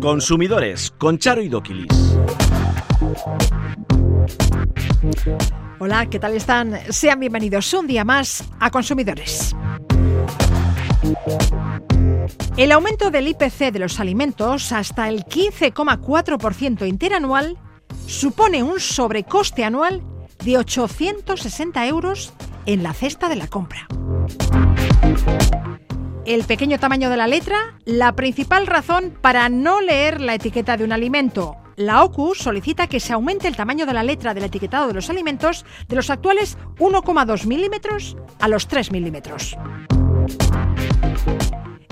Consumidores con Charo y Doquilis. Hola, ¿qué tal están? Sean bienvenidos un día más a Consumidores. El aumento del IPC de los alimentos hasta el 15,4% interanual supone un sobrecoste anual de 860 euros en la cesta de la compra. El pequeño tamaño de la letra, la principal razón para no leer la etiqueta de un alimento. La OCU solicita que se aumente el tamaño de la letra del etiquetado de los alimentos de los actuales 1,2 milímetros a los 3 milímetros.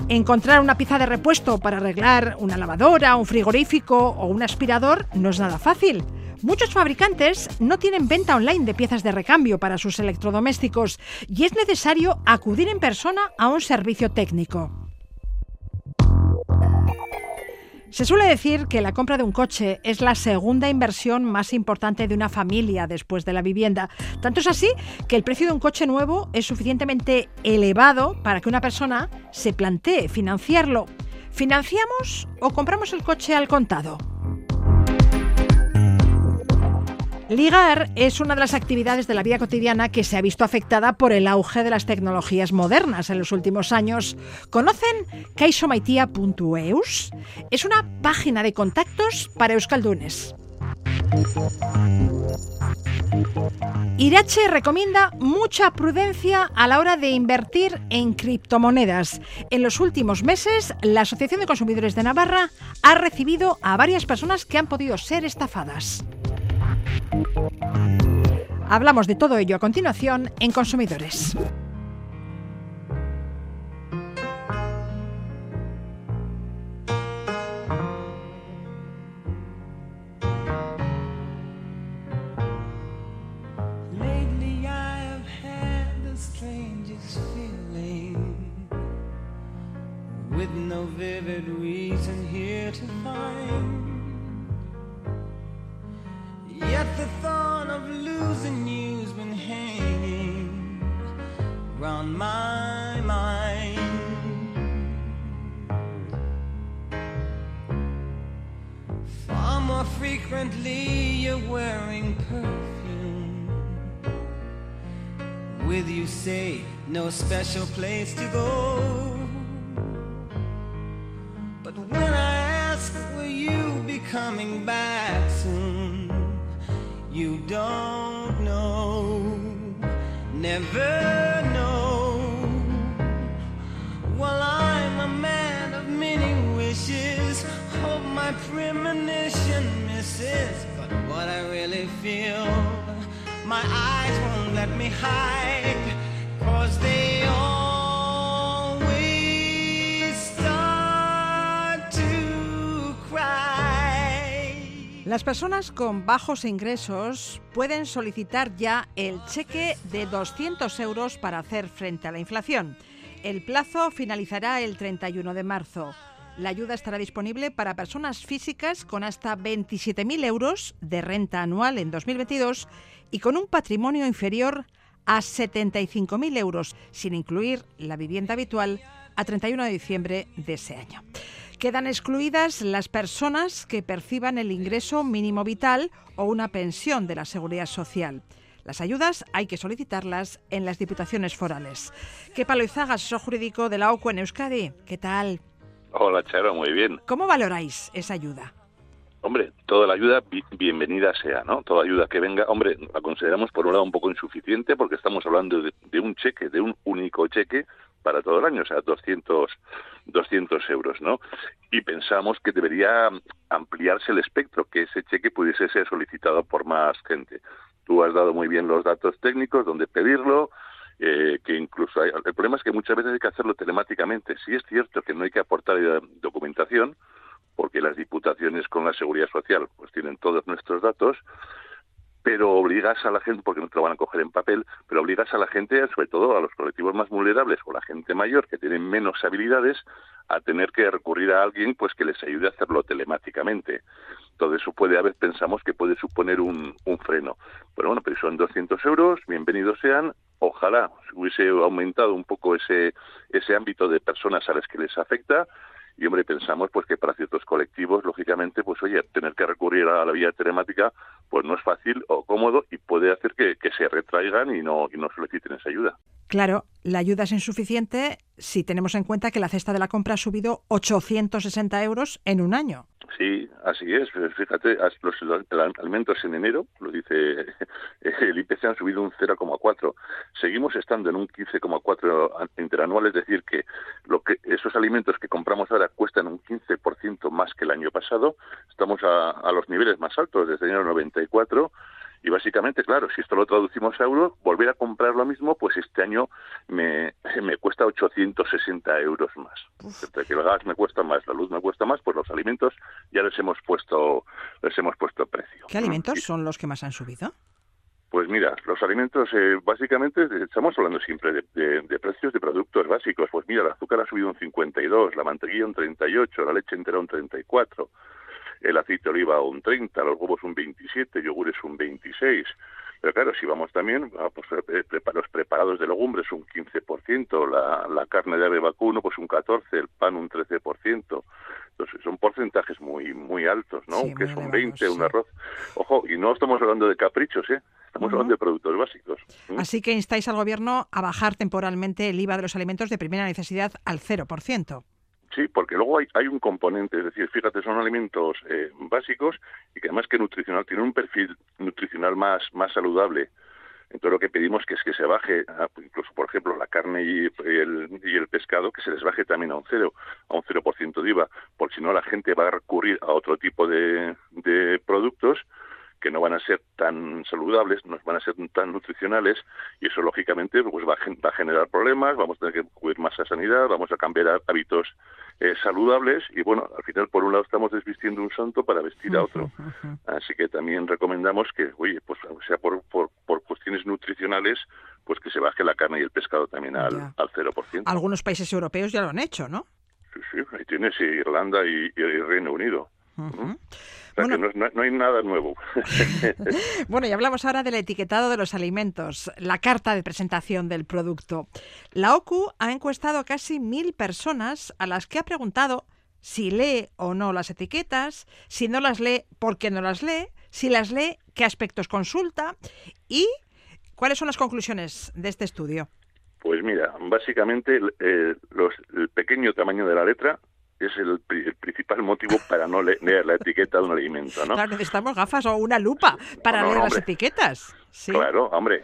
Encontrar una pieza de repuesto para arreglar una lavadora, un frigorífico o un aspirador no es nada fácil. Muchos fabricantes no tienen venta online de piezas de recambio para sus electrodomésticos y es necesario acudir en persona a un servicio técnico. Se suele decir que la compra de un coche es la segunda inversión más importante de una familia después de la vivienda. Tanto es así que el precio de un coche nuevo es suficientemente elevado para que una persona se plantee financiarlo. ¿Financiamos o compramos el coche al contado? Ligar es una de las actividades de la vida cotidiana que se ha visto afectada por el auge de las tecnologías modernas en los últimos años. ¿Conocen caixomaitia.eus? Es una página de contactos para euskaldunes. Irache recomienda mucha prudencia a la hora de invertir en criptomonedas. En los últimos meses, la Asociación de Consumidores de Navarra ha recibido a varias personas que han podido ser estafadas. Hablamos de todo ello a continuación en Consumidores. Special place to go. But when I ask, will you be coming back soon? You don't know, never know. Well, I'm a man of many wishes. Hope my premonition misses. But what I really feel, my eyes won't let me hide. Las personas con bajos ingresos pueden solicitar ya el cheque de 200 euros para hacer frente a la inflación. El plazo finalizará el 31 de marzo. La ayuda estará disponible para personas físicas con hasta 27.000 euros de renta anual en 2022 y con un patrimonio inferior a 75.000 euros, sin incluir la vivienda habitual, a 31 de diciembre de ese año. Quedan excluidas las personas que perciban el ingreso mínimo vital o una pensión de la seguridad social. Las ayudas hay que solicitarlas en las diputaciones forales. ¿Qué Loizaga, asesor jurídico de la OCU en Euskadi? ¿Qué tal? Hola, Charo, muy bien. ¿Cómo valoráis esa ayuda? Hombre, toda la ayuda bi- bienvenida sea, ¿no? Toda ayuda que venga, hombre, la consideramos por un lado un poco insuficiente porque estamos hablando de, de un cheque, de un único cheque para todo el año, o sea, 200, 200 euros, ¿no? Y pensamos que debería ampliarse el espectro, que ese cheque pudiese ser solicitado por más gente. Tú has dado muy bien los datos técnicos, donde pedirlo, eh, que incluso hay, el problema es que muchas veces hay que hacerlo telemáticamente. Sí es cierto que no hay que aportar eh, documentación, porque las diputaciones con la seguridad social pues tienen todos nuestros datos, pero obligas a la gente, porque no te lo van a coger en papel, pero obligas a la gente, sobre todo a los colectivos más vulnerables o la gente mayor que tienen menos habilidades, a tener que recurrir a alguien pues que les ayude a hacerlo telemáticamente. Todo eso puede haber, pensamos que puede suponer un, un freno. Pero bueno, pero son 200 euros, bienvenidos sean, ojalá hubiese aumentado un poco ese, ese ámbito de personas a las que les afecta y hombre pensamos pues que para ciertos colectivos lógicamente pues oye tener que recurrir a la vía telemática pues no es fácil o cómodo y puede hacer que, se retraigan y no y no soliciten esa ayuda Claro, la ayuda es insuficiente si tenemos en cuenta que la cesta de la compra ha subido 860 euros en un año. Sí, así es. Fíjate, los alimentos en enero, lo dice el IPC, han subido un 0,4. Seguimos estando en un 15,4 interanual, es decir, que, lo que esos alimentos que compramos ahora cuestan un 15% más que el año pasado. Estamos a, a los niveles más altos desde enero 94 y básicamente, claro, si esto lo traducimos a euros, volver a comprar lo mismo, pues este año me, me cuesta 860 euros más. que el gas me cuesta más, la luz me cuesta más, pues los alimentos ya les hemos puesto, les hemos puesto precio. ¿Qué alimentos son los que más han subido? Pues mira, los alimentos, eh, básicamente, estamos hablando siempre de, de, precios de productos básicos. Pues mira, el azúcar ha subido un 52, la mantequilla un 38, la leche entera un 34, el aceite de oliva un 30, los huevos un 27, yogures un 26. Pero claro, si vamos también, a, pues, los preparados de legumbres un 15%, la, la carne de ave vacuno pues un 14%, el pan un 13%. Entonces son porcentajes muy muy altos, ¿no? que es un 20, un arroz. Ojo, y no estamos hablando de caprichos, ¿eh? Estamos hablando de productos básicos. Así que instáis al gobierno a bajar temporalmente el IVA de los alimentos de primera necesidad al 0%. Sí, porque luego hay, un componente, es decir, fíjate, son alimentos eh, básicos y que además que nutricional tienen un perfil nutricional más, más saludable. Entonces lo que pedimos que es que se baje, incluso por ejemplo la carne y el, y el pescado, que se les baje también a un cero, a un cero por ciento de IVA, porque si no la gente va a recurrir a otro tipo de productos que no van a ser tan saludables, no van a ser tan nutricionales y eso lógicamente pues va a, generar problemas, vamos a tener que cubrir más a sanidad, vamos a cambiar hábitos eh, saludables y bueno, al final por un lado estamos desvistiendo un santo para vestir a otro. Así que también recomendamos que, oye, pues sea por, por, por cuestiones nutricionales, pues que se baje la carne y el pescado también al, al 0%. Algunos países europeos ya lo han hecho, ¿no? Sí, sí, ahí tienes Irlanda y, y Reino Unido. Bueno, no, hay nada nuevo. bueno, y hablamos ahora del etiquetado de los alimentos, la carta de presentación del producto. La OCU ha encuestado a casi mil personas a las que ha preguntado si lee o no las etiquetas, si no las lee, por qué no las lee, si las lee, qué aspectos consulta y cuáles son las conclusiones de este estudio. Pues mira, básicamente eh, los, el pequeño tamaño de la letra es el, principal motivo para no leer la etiqueta de un alimento, ¿no? Claro, necesitamos gafas o una lupa para leer las etiquetas. Claro, hombre,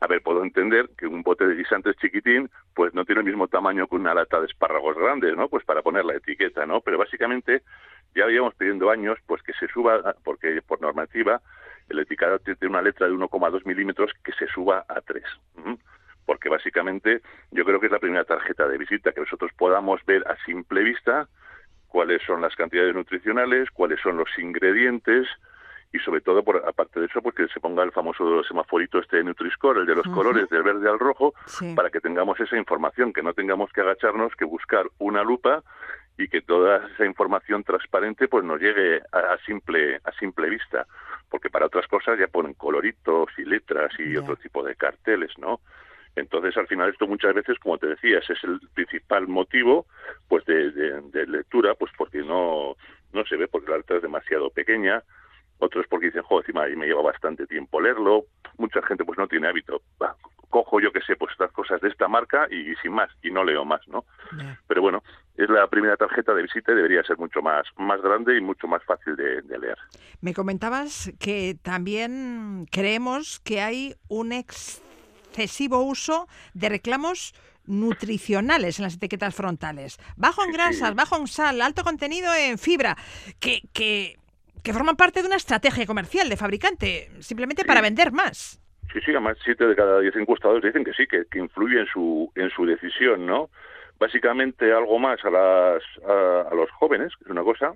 a ver, puedo entender que un bote de guisantes chiquitín, pues no tiene el mismo tamaño que una lata de espárragos grandes, ¿no? Pues para poner la etiqueta, ¿no? Pero básicamente ya habíamos pidiendo años, pues que se suba, porque por normativa el etiquetado tiene una letra de 1,2 milímetros que se suba a 3 porque básicamente yo creo que es la primera tarjeta de visita, que nosotros podamos ver a simple vista cuáles son las cantidades nutricionales, cuáles son los ingredientes y sobre todo, por, aparte de eso, pues que se ponga el famoso semaforito este de Nutri-Score, el de los colores del verde al rojo, para que tengamos esa información, que no tengamos que agacharnos, que buscar una lupa y que toda esa información transparente pues nos llegue a, simple a simple vista. Porque para otras cosas ya ponen coloritos y letras y otro tipo de carteles no entonces, al final, esto muchas veces, como te decía, ese es el principal motivo pues de, de, lectura, pues porque no, no se ve, porque la letra es demasiado pequeña, otros porque dicen, joder, encima ahí me lleva bastante tiempo leerlo, mucha gente pues no tiene hábito, cojo yo que sé, pues estas cosas de esta marca y, sin más, y no leo más, ¿no? Pero bueno, es la primera tarjeta de visita y debería ser mucho más, más grande y mucho más fácil de, de leer. Me comentabas que también creemos que hay un ex excesivo uso de reclamos nutricionales en las etiquetas frontales. Bajo en grasas, bajo en sal, alto contenido en fibra, que, que, que forman parte de una estrategia comercial de fabricante, simplemente para vender más. Sí, sí, además siete de cada diez encuestados dicen que sí, que, que influye en su, en su decisión, ¿no? Básicamente algo más a, las, a, los jóvenes, que es una cosa,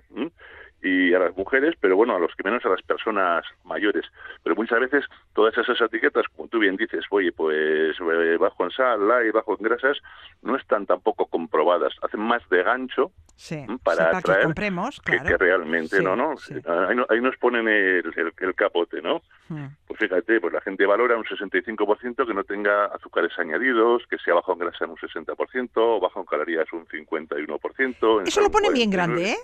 y a las mujeres, pero bueno, a los que menos a las personas mayores. Pero muchas veces todas esas etiquetas, como tú bien dices, oye, pues eh, bajo en sal, light, bajo en grasas, no están tampoco comprobadas. Hacen más de gancho Sí, ¿m? sí, para que atraer compremos, que, claro. que realmente, Sí, ¿no? no. Ahí, no- ahí nos ponen el, el- el capote, ¿no? Mm. Pues fíjate, pues la gente valora un 65% que no tenga azúcares añadidos, que sea bajo en grasa en un 60%, bajo en calorías un 51%. en Eso lo ponen bien 49. grande, ¿eh?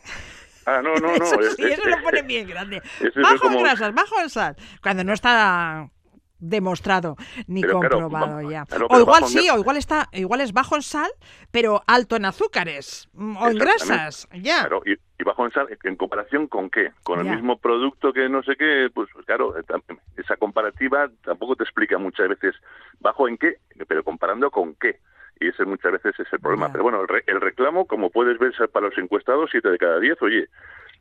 Ah, no, no, no. eso es- sí, es- eso lo ponen bien grande. Bajo en grasas, bajo en sal. Cuando no está demostrado ni Pero comprobado ya. claro, o igual en sí, o igual está, igual es bajo en sal, pero alto en azúcares mm, o en grasas, ya. Claro, y, y bajo en sal, ¿en comparación con qué? Con Ya. el mismo producto que no sé qué, pues claro, eh, esa comparativa tampoco te explica muchas veces bajo en qué, pero comparando con qué. Y ese muchas veces es el problema. Pero bueno, el, re- el reclamo, como puedes ver, para los encuestados, siete de cada diez, oye,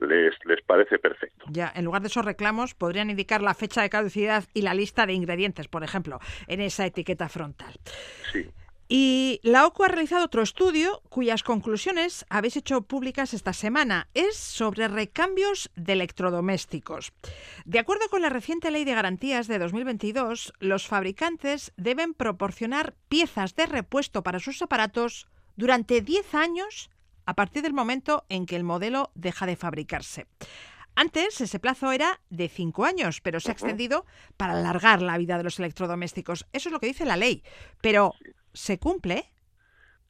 les, les parece perfecto. Ya, en lugar de esos reclamos, podrían indicar la fecha de caducidad y la lista de ingredientes, por ejemplo, en esa etiqueta frontal. Sí. Y la OCU ha realizado otro estudio cuyas conclusiones habéis hecho públicas esta semana. Es sobre recambios de electrodomésticos. De acuerdo con la reciente Ley de Garantías de 2022, los fabricantes deben proporcionar piezas de repuesto para sus aparatos durante 10 años a partir del momento en que el modelo deja de fabricarse. Antes ese plazo era de cinco años, pero se ha extendido para alargar la vida de los electrodomésticos. Eso es lo que dice la ley. Pero ¿se cumple?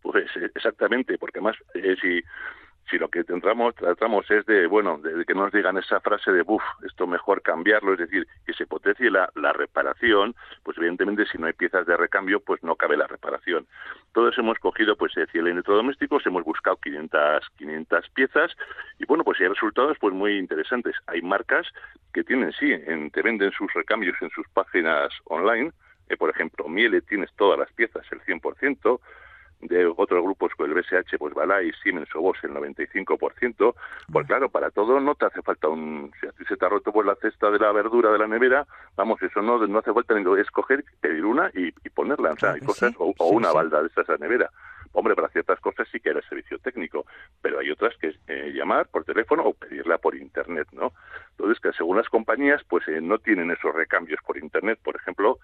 Pues eh, exactamente, porque más eh, si si lo que tratamos, tratamos es de, bueno, de, que no nos digan esa frase de, buf, esto mejor cambiarlo, es decir, que se potencie la, la reparación, pues evidentemente si no hay piezas de recambio, pues no cabe la reparación. Todos hemos cogido, pues, es decir, electrodomésticos, hemos buscado 500, 500 piezas y, bueno, pues hay resultados pues muy interesantes. Hay marcas que tienen, sí, en- te venden sus recambios en sus páginas online, eh, por ejemplo, Miele tienes todas las piezas, el 100%, de otros grupos con el BSH, pues Balay, Siemens o Bosch el 95%, pues claro, para todo no te hace falta un... Si a ti se te ha roto pues la cesta de la verdura de la nevera, vamos, eso no, no hace falta ni escoger, pedir una y, y ponerla, o sea, Claro hay cosas, sí, o, o sí, una sí. balda de estas a la nevera. Hombre, para ciertas cosas sí que era servicio técnico, pero hay otras que es eh, llamar por teléfono o pedirla por internet, ¿no? Entonces, que según las compañías, pues eh, no tienen esos recambios por internet. Por ejemplo,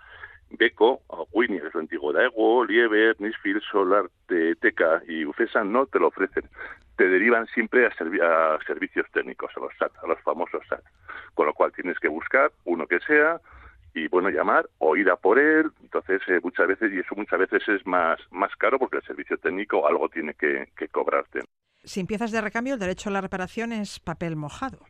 Beko, Winnie, que es lo antiguo Daewoo, Lieber, Nisfield, Solar, Te- Teca y Ufesa no te lo ofrecen. Te derivan siempre a, servi- a servicios técnicos, a los SAT, a los famosos SAT. Con lo cual tienes que buscar uno que sea y, bueno, llamar o ir a por él. Entonces, eh, muchas veces, y eso muchas veces es más, más caro porque el servicio técnico algo tiene que, que cobrarte. Sin piezas de recambio, el derecho a la reparación es papel mojado.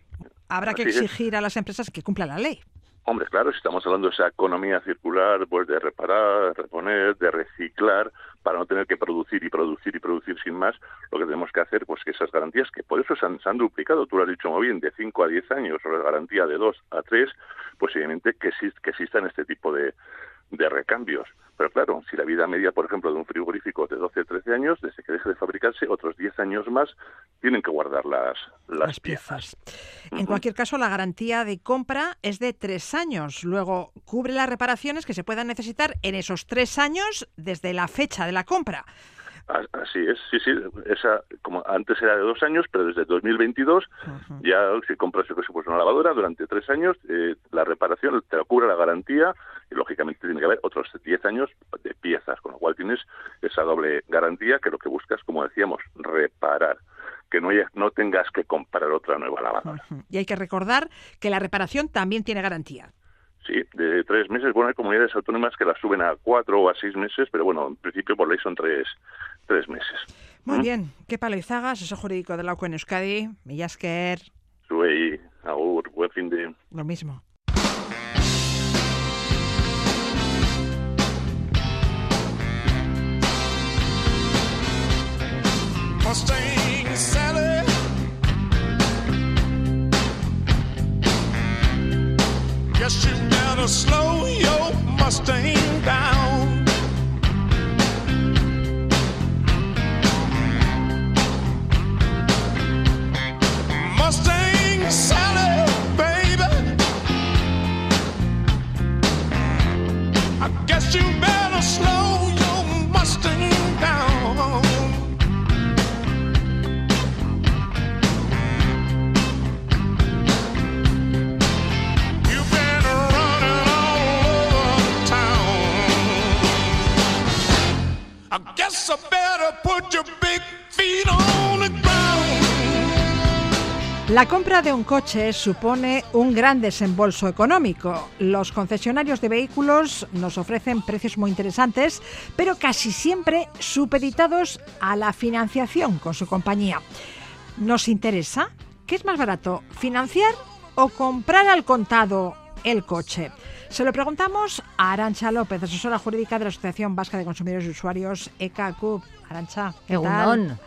Habrá que es. exigir a las empresas que cumplan la ley. Hombre, claro, si estamos hablando de esa economía circular, pues de reparar, de reponer, de reciclar, para no tener que producir y producir y producir sin más, lo que tenemos que hacer, pues que esas garantías, que por eso se han, se han duplicado, tú lo has dicho muy bien, de 5 a 10 años, o la garantía de 2 a 3, pues evidentemente que, que existan este tipo de, de recambios. Pero claro, si la vida media, por ejemplo, de un frigorífico es de 12 o 13 años, desde que deje de fabricarse, otros 10 años más tienen que guardar las, las, las piezas. piezas. En cualquier caso, la garantía de compra es de tres años. Luego, cubre las reparaciones que se puedan necesitar en esos tres años desde la fecha de la compra. Así es, sí, sí. Esa, como antes era de dos años, pero desde 2022 Ujú. ya si compras yo que pues una lavadora durante tres años, eh, la reparación te la cubre la garantía y lógicamente tiene que haber otros 10 años de piezas, con lo cual tienes esa doble garantía que lo que buscas, como decíamos, reparar, que no, haya- no tengas que comprar otra nueva lavadora. Y hay que recordar que la reparación también tiene garantía. Sí, de tres meses. Bueno, hay comunidades autónomas que la suben a cuatro o a seis meses, pero bueno, en principio por ley son tres, tres meses. Muy ¿Mm? bien. ¿Qué palo Izaga, asesor jurídico de la UCO en Euskadi? Millasker, Sube y agur, buen fin de... lo mismo. Mustang Guess you better slow your Mustang down. Mustang Sally, baby. I guess you better slow your Mustang down. La compra de un coche supone un gran desembolso económico. Los concesionarios de vehículos nos ofrecen precios muy interesantes, pero casi siempre supeditados a la financiación con su compañía. ¿Nos interesa? ¿Qué es más barato, financiar o comprar al contado el coche? Se lo preguntamos a Arancha López, asesora jurídica de la Asociación Vasca de Consumidores y Usuarios ECACUP. Arancha, ¿qué tal?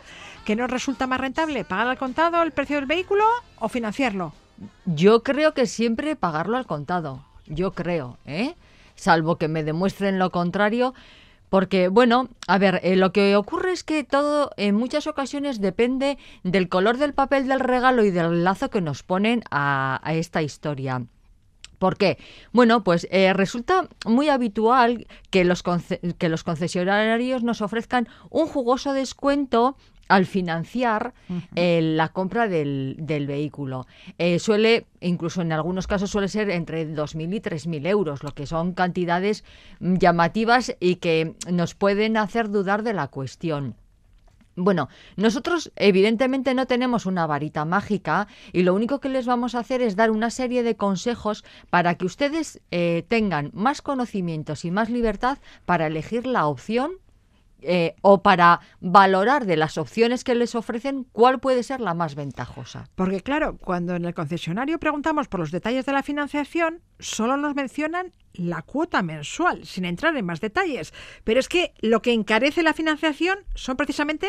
¿Qué nos resulta más rentable? ¿Pagar al contado el precio del vehículo o financiarlo? Yo creo que siempre pagarlo al contado. Yo creo, ¿eh? Salvo que me demuestren lo contrario. Porque, bueno, a ver, eh, lo que ocurre es que todo en muchas ocasiones depende del color del papel del regalo y del lazo que nos ponen a, esta historia. ¿Por qué? Bueno, pues eh, resulta muy habitual que los, que los concesionarios nos ofrezcan un jugoso descuento al financiar eh, la compra del, del vehículo. Eh, suele, incluso en algunos casos suele ser entre 2.000 y 3.000 euros, lo que son cantidades mm, llamativas y que nos pueden hacer dudar de la cuestión. Bueno, nosotros evidentemente no tenemos una varita mágica y lo único que les vamos a hacer es dar una serie de consejos para que ustedes eh, tengan más conocimientos y más libertad para elegir la opción eh, o para valorar de las opciones que les ofrecen cuál puede ser la más ventajosa. Porque claro, cuando en el concesionario preguntamos por los detalles de la financiación, solo nos mencionan la cuota mensual, sin entrar en más detalles. Pero es que lo que encarece la financiación son precisamente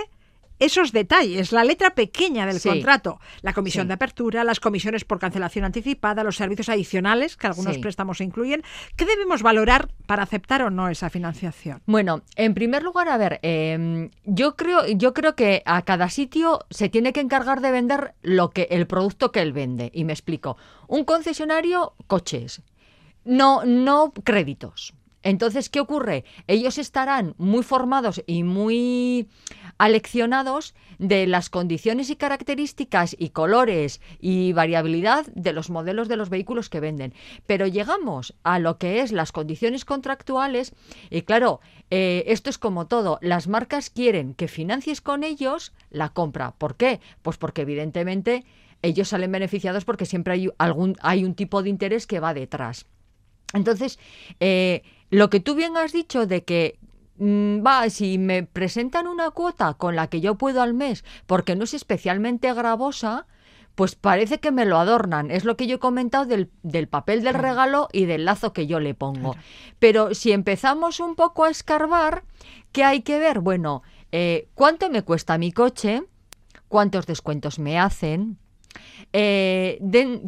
esos detalles, la letra pequeña del Sí. contrato, la comisión Sí. de apertura, las comisiones por cancelación anticipada, los servicios adicionales que algunos Sí. préstamos incluyen. ¿Qué debemos valorar para aceptar o no esa financiación? Bueno, en primer lugar, a ver, em, yo creo, yo creo que a cada sitio se tiene que encargar de vender lo que el producto que él vende. Y me explico. Un concesionario, coches, no, no créditos. Entonces, ¿qué ocurre? Ellos estarán muy formados y muy aleccionados de las condiciones y características y colores y variabilidad de los modelos de los vehículos que venden. Pero llegamos a lo que es las condiciones contractuales y claro, eh, esto es como todo. Las marcas quieren que financies con ellos la compra. ¿Por qué? Pues porque evidentemente ellos salen beneficiados porque siempre hay, algún, hay un tipo de interés que va detrás. Entonces, eh, lo que tú bien has dicho de que mm, va, si me presentan una cuota con la que yo puedo al mes, porque no es especialmente gravosa, pues parece que me lo adornan. Es lo que yo he comentado del, del papel del regalo y del lazo que yo le pongo. Pero si empezamos un poco a escarbar, ¿qué hay que ver? Bueno, eh, ¿cuánto me cuesta mi coche? ¿Cuántos descuentos me hacen? Eh,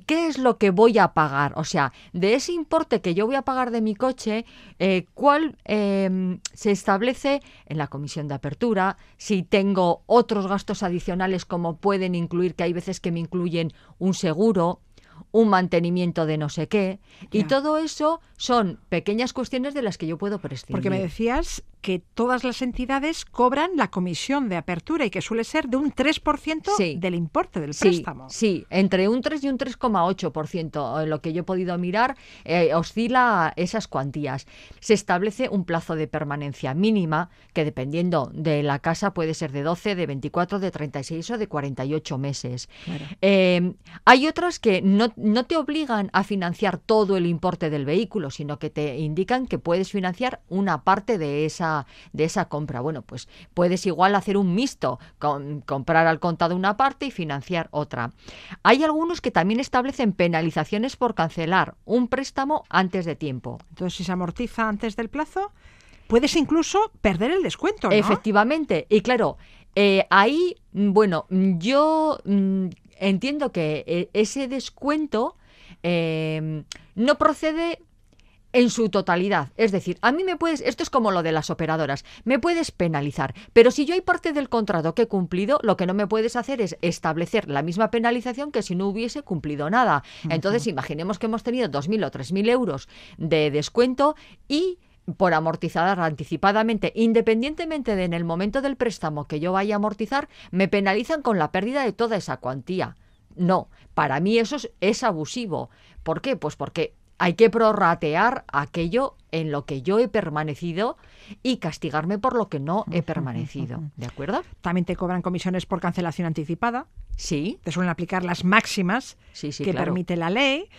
¿qué es lo que voy a pagar? O sea, de ese importe que yo voy a pagar de mi coche, eh, ¿cuál eh, se establece en la comisión de apertura? Si tengo otros gastos adicionales como pueden incluir, que hay veces que me incluyen un seguro, un mantenimiento de no sé qué, y todo eso son pequeñas cuestiones de las que yo puedo prescindir. Porque me decías que todas las entidades cobran la comisión de apertura y que suele ser de un 3% Sí. del importe del Sí, préstamo. sí, entre un 3 y un 3,8%, en lo que yo he podido mirar, eh, oscila esas cuantías. Se establece un plazo de permanencia mínima, que dependiendo de la casa puede ser de 12, de 24, de 36 o de 48 meses. Claro. Eh, hay otras que no, no te obligan a financiar todo el importe del vehículo, sino que te indican que puedes financiar una parte de esa, de esa compra. Bueno, pues puedes igual hacer un mixto, con- comprar al contado una parte y financiar otra. Hay algunos que también establecen penalizaciones por cancelar un préstamo antes de tiempo. Entonces, si se amortiza antes del plazo, puedes incluso perder el descuento, ¿no? Efectivamente. Y claro, eh, ahí, bueno, yo mm, entiendo que eh, ese descuento eh, no procede en su totalidad. Es decir, a mí me puedes, esto es como lo de las operadoras, me puedes penalizar, pero si yo hay parte del contrato que he cumplido, lo que no me puedes hacer es establecer la misma penalización que si no hubiese cumplido nada. Entonces, imaginemos que hemos tenido 2.000 o 3.000 euros de descuento y por amortizar anticipadamente, independientemente de en el momento del préstamo que yo vaya a amortizar, me penalizan con la pérdida de toda esa cuantía. No, para mí eso es, es abusivo. ¿Por qué? Pues porque hay que prorratear aquello en lo que yo he permanecido y castigarme por lo que no he permanecido. ¿De acuerdo? También te cobran comisiones por cancelación anticipada. Sí, Te suelen aplicar las máximas sí, sí, que claro. permite la ley.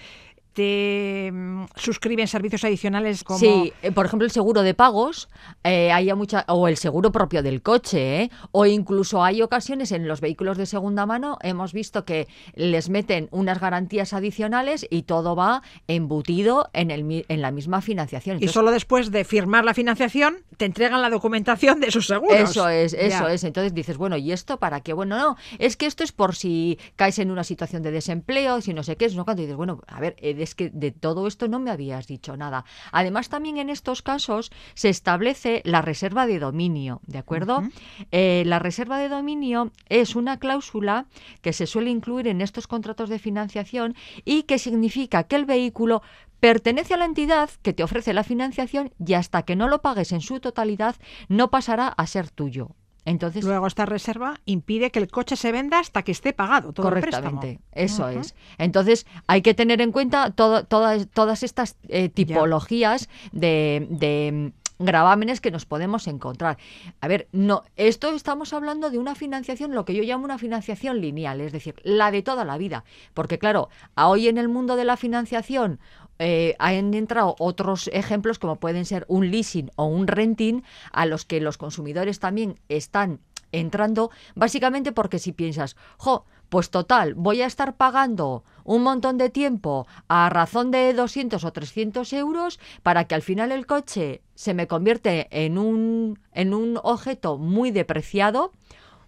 Te mm, suscriben servicios adicionales como Sí, eh, por ejemplo, el seguro de pagos, eh, haya mucha, o el seguro propio del coche, ¿eh? o incluso hay ocasiones en los vehículos de segunda mano, hemos visto que les meten unas garantías adicionales y todo va embutido en, el, en la misma financiación. y solo después de firmar la financiación te entregan la documentación de esos seguros. Eso es, eso Ya. es. Entonces dices, bueno, ¿y esto para qué? Bueno, no, es que esto es por si caes en una situación de desempleo, si no sé qué, es no cuando dices, bueno, a ver, es que de todo esto no me habías dicho nada. Además, también en estos casos se establece la reserva de dominio, ¿de acuerdo? Eh, la reserva de dominio es una cláusula que se suele incluir en estos contratos de financiación y que significa que el vehículo pertenece a la entidad que te ofrece la financiación y hasta que no lo pagues en su totalidad no pasará a ser tuyo. Entonces, Luego esta reserva impide que el coche se venda hasta que esté pagado todo el préstamo. correctamente, eso es. Entonces, hay que tener en cuenta todo- todas, todas estas eh, tipologías de, de, gravámenes que nos podemos encontrar. A ver, no, esto estamos hablando de una financiación, lo que yo llamo una financiación lineal, es decir, la de toda la vida. Porque claro, hoy en el mundo de la financiación eh, han entrado otros ejemplos como pueden ser un leasing o un renting a los que los consumidores también están entrando básicamente porque si piensas, jo, pues total, voy a estar pagando un montón de tiempo a razón de 200 o 300 euros para que al final el coche se me convierte en un, en un objeto muy depreciado,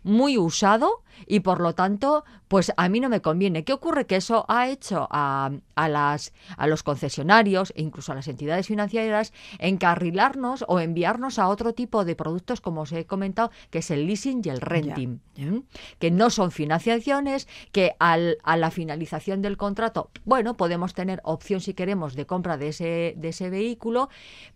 muy usado y por lo tanto, pues a mí no me conviene. ¿Qué ocurre? Que eso ha hecho a, a las, a los concesionarios e incluso a las entidades financieras encarrilarnos o enviarnos a otro tipo de productos, como os he comentado, que es el leasing y el renting, ¿eh? que no son financiaciones, que al, a la finalización del contrato, bueno, podemos tener opción si queremos de compra de ese, de ese vehículo,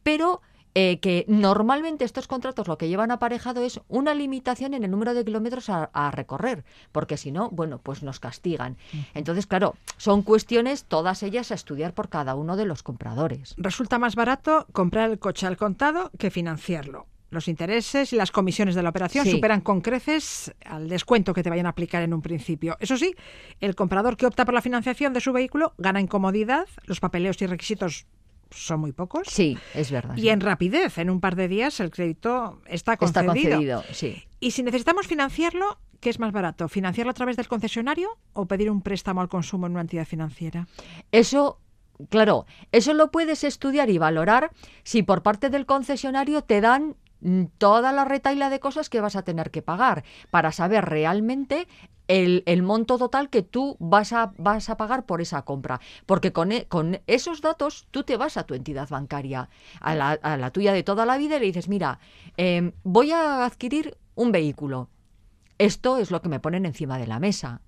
pero eh, que normalmente estos contratos lo que llevan aparejado es una limitación en el número de kilómetros a, a recorrer, porque si no, bueno, pues nos castigan. Entonces, claro, son cuestiones todas ellas a estudiar por cada uno de los compradores. Resulta más barato comprar el coche al contado que financiarlo. Los intereses y las comisiones de la operación Sí. superan con creces al descuento que te vayan a aplicar en un principio. Eso sí, el comprador que opta por la financiación de su vehículo gana en comodidad, los papeleos y requisitos son muy pocos. Sí, es verdad. Y sí. en rapidez, en un par de días el crédito está Está concedido. concedido, sí. Y si necesitamos financiarlo, ¿qué es más barato? ¿Financiarlo a través del concesionario o pedir un préstamo al consumo en una entidad financiera? Eso, claro, eso lo puedes estudiar y valorar si por parte del concesionario te dan toda la retaila de cosas que vas a tener que pagar para saber realmente el, monto total que tú vas a, vas a pagar por esa compra. Porque con, e- con esos datos tú te vas a tu entidad bancaria, a la, a la tuya de toda la vida y le dices, mira, em, voy a adquirir un vehículo. Esto es lo que me ponen encima de la mesa.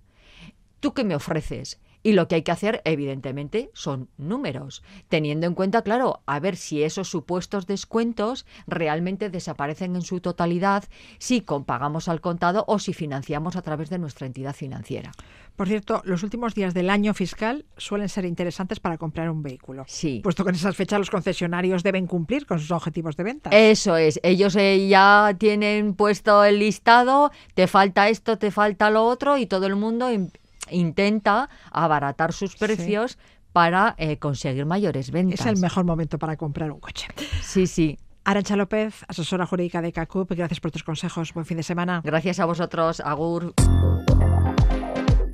¿Tú qué me ofreces? Y lo que hay que hacer, evidentemente, son números, teniendo en cuenta, claro, a ver si esos supuestos descuentos realmente desaparecen en su totalidad si pagamos al contado o si financiamos a través de nuestra entidad financiera. Por cierto, los últimos días del año fiscal suelen ser interesantes para comprar un vehículo. Sí. Puesto que en esas fechas los concesionarios deben cumplir con sus objetivos de venta. Eso es, ellos eh, ya tienen puesto el listado, te falta esto, te falta lo otro y todo el mundo in- intenta abaratar sus precios para eh, conseguir mayores ventas. es el mejor momento para comprar un coche. Sí, sí. Arancha López, asesora jurídica de CACUP, gracias por tus consejos. Buen fin de semana. Gracias a vosotros, Agur.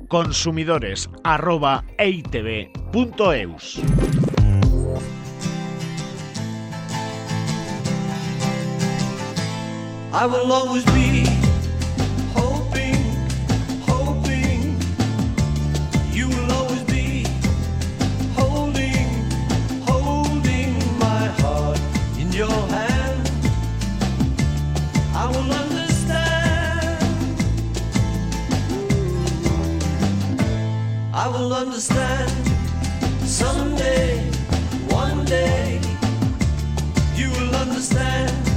Consumidores arroba eitv.eus. I will always be hoping, I will understand someday, one day. You will understand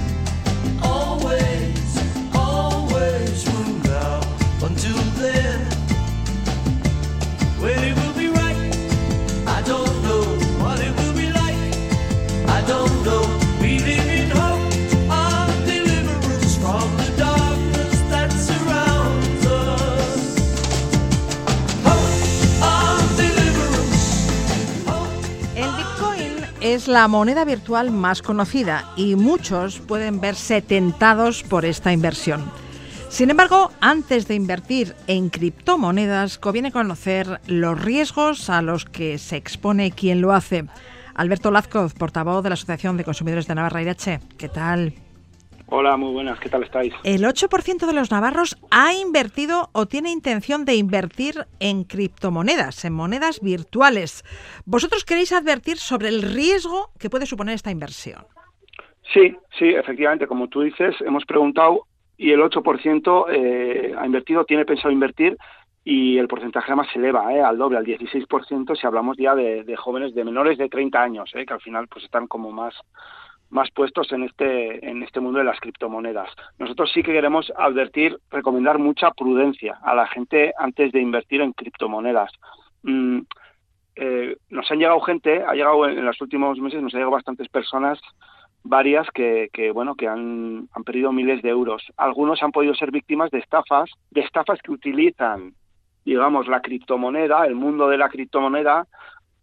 la moneda virtual más conocida y muchos pueden verse tentados por esta inversión. Sin embargo, antes de invertir en criptomonedas, conviene conocer los riesgos a los que se expone quien lo hace. Alberto Lazcoz, portavoz de la Asociación de Consumidores de Navarra Irache. ¿Qué tal? Hola, muy buenas, ¿qué tal estáis? El 8% de los navarros ha invertido o tiene intención de invertir en criptomonedas, en monedas virtuales. ¿Vosotros queréis advertir sobre el riesgo que puede suponer esta inversión? Sí, sí, efectivamente, como tú dices, hemos preguntado y el 8% eh, ha invertido, tiene pensado invertir y el porcentaje además se eleva eh, al doble, al 16% si hablamos ya de, de, jóvenes de menores de 30 años, eh, que al final pues están como más más puestos en este en este mundo de las criptomonedas. Nosotros sí que queremos advertir, recomendar mucha prudencia a la gente antes de invertir en criptomonedas. Mm, eh, nos han llegado gente, ha llegado en, los últimos meses, nos han llegado bastantes personas varias que, que bueno que han, han, perdido miles de euros. Algunos han podido ser víctimas de estafas, de estafas que utilizan, digamos, la criptomoneda, el mundo de la criptomoneda,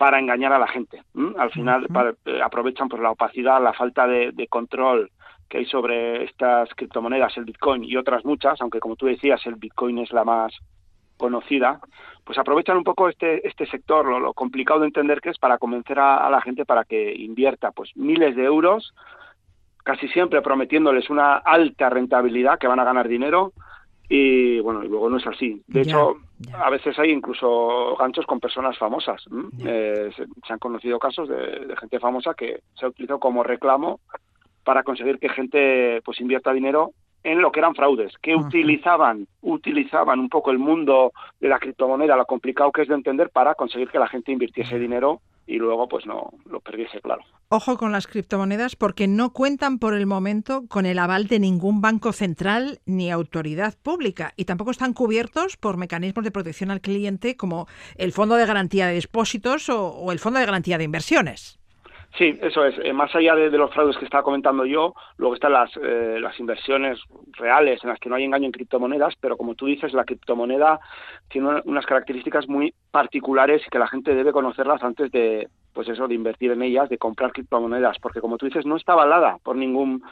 para engañar a la gente. ¿m? Al final para, eh, aprovechan por la opacidad, la falta de, de, control que hay sobre estas criptomonedas, el Bitcoin y otras muchas, aunque como tú decías, el Bitcoin es la más conocida, pues aprovechan un poco este, este sector, lo, lo complicado de entender que es para convencer a, a, la gente para que invierta pues miles de euros, casi siempre prometiéndoles una alta rentabilidad, que van a ganar dinero, y bueno, y luego no es así. De ya, hecho, ya. a veces hay incluso ganchos con personas famosas. Eh, se, se, han conocido casos de, de, gente famosa que se ha utilizado como reclamo para conseguir que gente pues invierta dinero en lo que eran fraudes, que utilizaban, utilizaban un poco el mundo de la criptomoneda, lo complicado que es de entender para conseguir que la gente invirtiese dinero y luego pues no lo perdiese, claro. Ojo con las criptomonedas porque no cuentan por el momento con el aval de ningún banco central ni autoridad pública y tampoco están cubiertos por mecanismos de protección al cliente como el Fondo de Garantía de Depósitos o, o el Fondo de Garantía de Inversiones. Sí, eso es. Eh, más allá de, los fraudes que estaba comentando yo, luego están las, eh, las inversiones reales en las que no hay engaño en criptomonedas, pero como tú dices, la criptomoneda tiene unas características muy particulares y que la gente debe conocerlas antes de, pues eso, de invertir en ellas, de comprar criptomonedas, porque como tú dices, no está avalada por ningún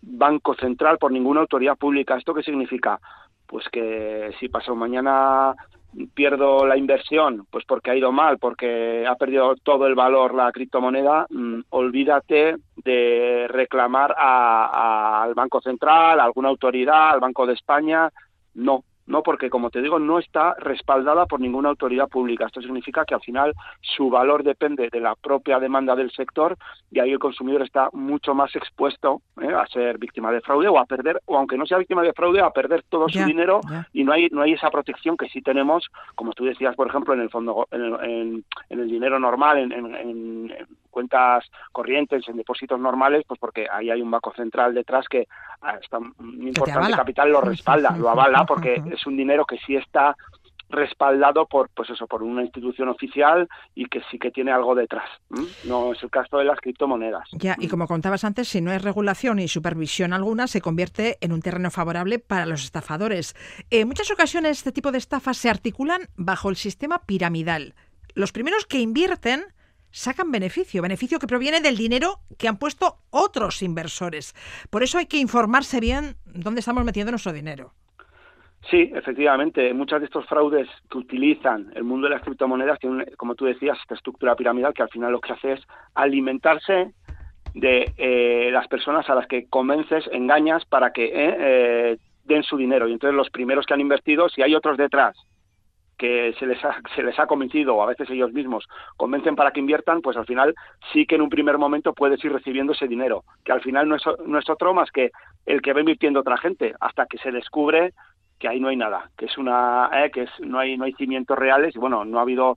banco central, por ninguna autoridad pública. ¿Esto qué significa? Pues que si pasó mañana pierdo la inversión, pues porque ha ido mal, porque ha perdido todo el valor la criptomoneda, mmm, olvídate de reclamar a, al Banco Central, a alguna autoridad, al Banco de España, no, no porque como te digo no está respaldada por ninguna autoridad pública esto significa que al final su valor depende de la propia demanda del sector y ahí el consumidor está mucho más expuesto ¿eh? a ser víctima de fraude o a perder o aunque no sea víctima de fraude a perder todo yeah, su dinero yeah. y no hay no hay esa protección que sí tenemos como tú decías por ejemplo en el fondo en el, en, en el dinero normal en, en, cuentas corrientes en depósitos normales pues porque ahí hay un banco central detrás que hasta un importante capital lo respalda lo avala porque es un dinero que sí está respaldado por pues eso por una institución oficial y que sí que tiene algo detrás no es el caso de las criptomonedas. Ya y como contabas antes si no hay regulación y supervisión alguna se convierte en un terreno favorable para los estafadores. En muchas ocasiones este tipo de estafas se articulan bajo el sistema piramidal. Los primeros que invierten sacan beneficio, beneficio que proviene del dinero que han puesto otros inversores. Por eso hay que informarse bien dónde estamos metiendo nuestro dinero. Sí, efectivamente. Muchos de estos fraudes que utilizan el mundo de las criptomonedas tienen, como tú decías, esta estructura piramidal que al final lo que hace es alimentarse de eh, las personas a las que convences, engañas para que eh, eh, den su dinero. Y entonces los primeros que han invertido, si hay otros detrás que se les, ha, se les ha convencido, o a veces ellos mismos convencen para que inviertan, pues al final sí que en un primer momento puedes ir recibiendo ese dinero, que al final no es, no es otro más que el que va invirtiendo otra gente, hasta que se descubre que ahí no hay nada, que es una eh, que es, no hay no hay cimientos reales y bueno, no ha habido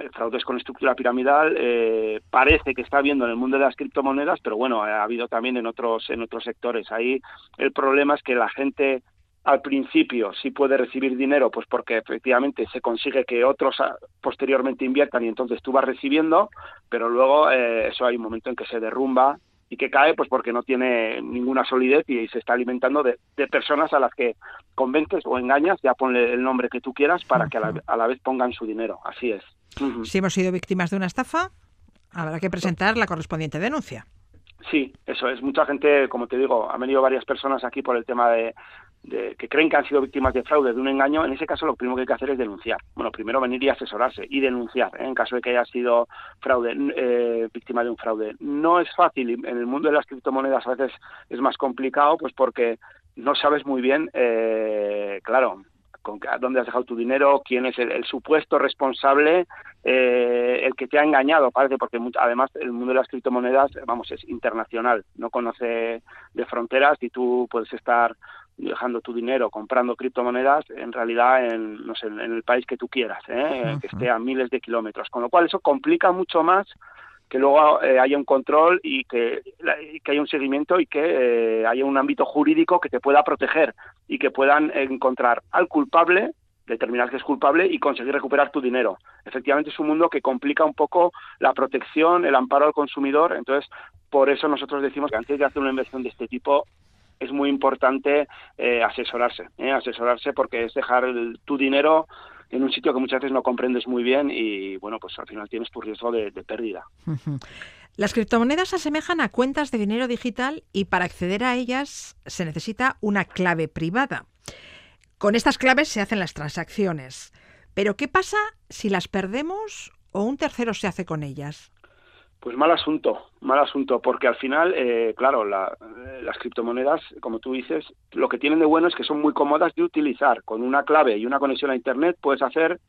eh, fraudes con estructura piramidal, eh, parece que está habiendo en el mundo de las criptomonedas, pero bueno, ha habido también en otros en otros sectores. Ahí el problema es que la gente al principio sí puede recibir dinero, pues porque efectivamente se consigue que otros ah, posteriormente inviertan y entonces tú vas recibiendo, pero luego eh, eso hay un momento en que se derrumba y que cae pues porque no tiene ninguna solidez y se está alimentando de, de personas a las que convences o engañas, ya ponle el nombre que tú quieras para que a la, a la vez pongan su dinero. Así es. Uh -huh. Si hemos sido víctimas de una estafa, Habrá que presentar la correspondiente denuncia. Sí, eso es. Mucha gente, como te digo, han venido varias personas aquí por el tema de, de que creen que han sido víctimas de fraude, de un engaño. En ese caso, lo primero que hay que hacer es denunciar. Bueno, primero venir y asesorarse y denunciar ¿eh? en caso de que haya sido fraude, eh, víctima de un fraude. No es fácil. En el mundo de las criptomonedas a veces es más complicado, pues porque no sabes muy bien, eh, claro, con dónde has dejado tu dinero, quién es el, supuesto responsable, eh, el que te ha engañado, parece, porque además el mundo de las criptomonedas, vamos, es internacional, no conoce de fronteras y tú puedes estar dejando tu dinero comprando criptomonedas en realidad en, no sé, en el país que tú quieras, ¿eh? que esté a miles de kilómetros, con lo cual eso complica mucho más que luego eh, haya un control y que, y que haya un seguimiento y que eh, haya un ámbito jurídico que te pueda proteger y que puedan encontrar al culpable, determinar que es culpable y conseguir recuperar tu dinero. Efectivamente es un mundo que complica un poco la protección, el amparo al consumidor, entonces por eso nosotros decimos que antes de hacer una inversión de este tipo es muy importante eh, asesorarse, ¿eh? asesorarse porque es dejar tu dinero en un sitio que muchas veces no comprendes muy bien y bueno, pues al final tienes tu riesgo de- de pérdida. Las criptomonedas se asemejan a cuentas de dinero digital y para acceder a ellas se necesita una clave privada. Con estas claves se hacen las transacciones. Pero ¿qué pasa si las perdemos o un tercero se hace con ellas? Pues mal asunto, mal asunto, porque al final, eh, claro, la- las criptomonedas, como tú dices, lo que tienen de bueno es que son muy cómodas de utilizar. Con una clave y una conexión a Internet puedes hacer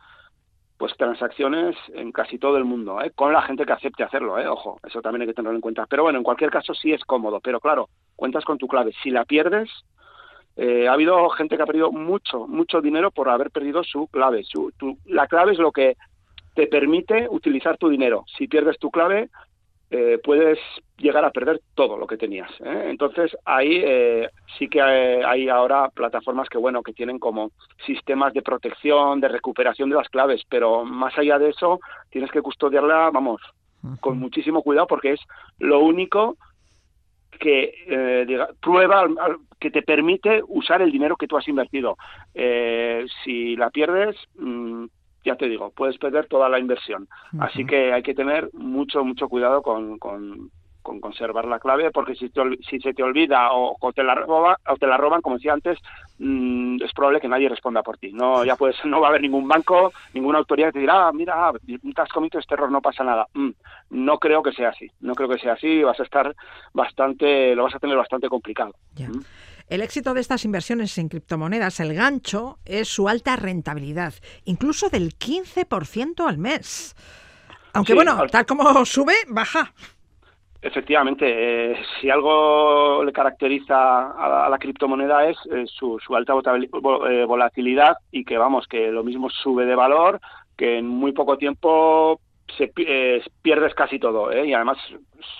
pues transacciones en casi todo el mundo, ¿eh? con la gente que acepte hacerlo, ¿eh? ojo, eso también hay que tenerlo en cuenta. Pero bueno, en cualquier caso sí es cómodo, pero claro, cuentas con tu clave. Si la pierdes, eh, ha habido gente que ha perdido mucho, mucho dinero por haber perdido su clave. Su, tu- la clave es lo que te permite utilizar tu dinero. Si pierdes tu clave, eh, puedes llegar a perder todo lo que tenías. ¿eh? Entonces ahí eh, sí que hay, hay ahora plataformas que bueno que tienen como sistemas de protección, de recuperación de las claves, pero más allá de eso tienes que custodiarla, vamos, con muchísimo cuidado porque es lo único que eh, diga- prueba al- al- que te permite usar el dinero que tú has invertido. Eh, si la pierdes, mm, ya te digo, puedes perder toda la inversión. Así que hay que tener mucho, mucho cuidado con, con, con conservar la clave, porque si, te si se te olvida o, o te la roba, o te la roban, como decía antes, mm, es probable que nadie responda por ti. No, ya puedes, no va a haber ningún banco, ninguna autoridad que te dirá, ah, mira, te has cometido este error, no pasa nada. Mm, no creo que sea así. No creo que sea así. Vas a estar bastante, lo vas a tener bastante complicado. Mm. El éxito de estas inversiones en criptomonedas, el gancho, es su alta rentabilidad, incluso del 15% al mes. Aunque Sí, bueno, al- tal como sube, baja. Efectivamente, eh, si algo le caracteriza a la, a la criptomoneda es eh, su, su alta eh, volatilidad y que vamos, que lo mismo sube de valor, que en muy poco tiempo se eh, pierdes casi todo, ¿eh? y además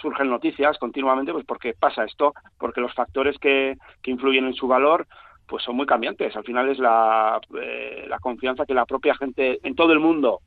surgen noticias continuamente, pues porque pasa esto, porque los factores que, que influyen en su valor pues son muy cambiantes. Al final es la, eh, la confianza que la propia gente en todo el mundo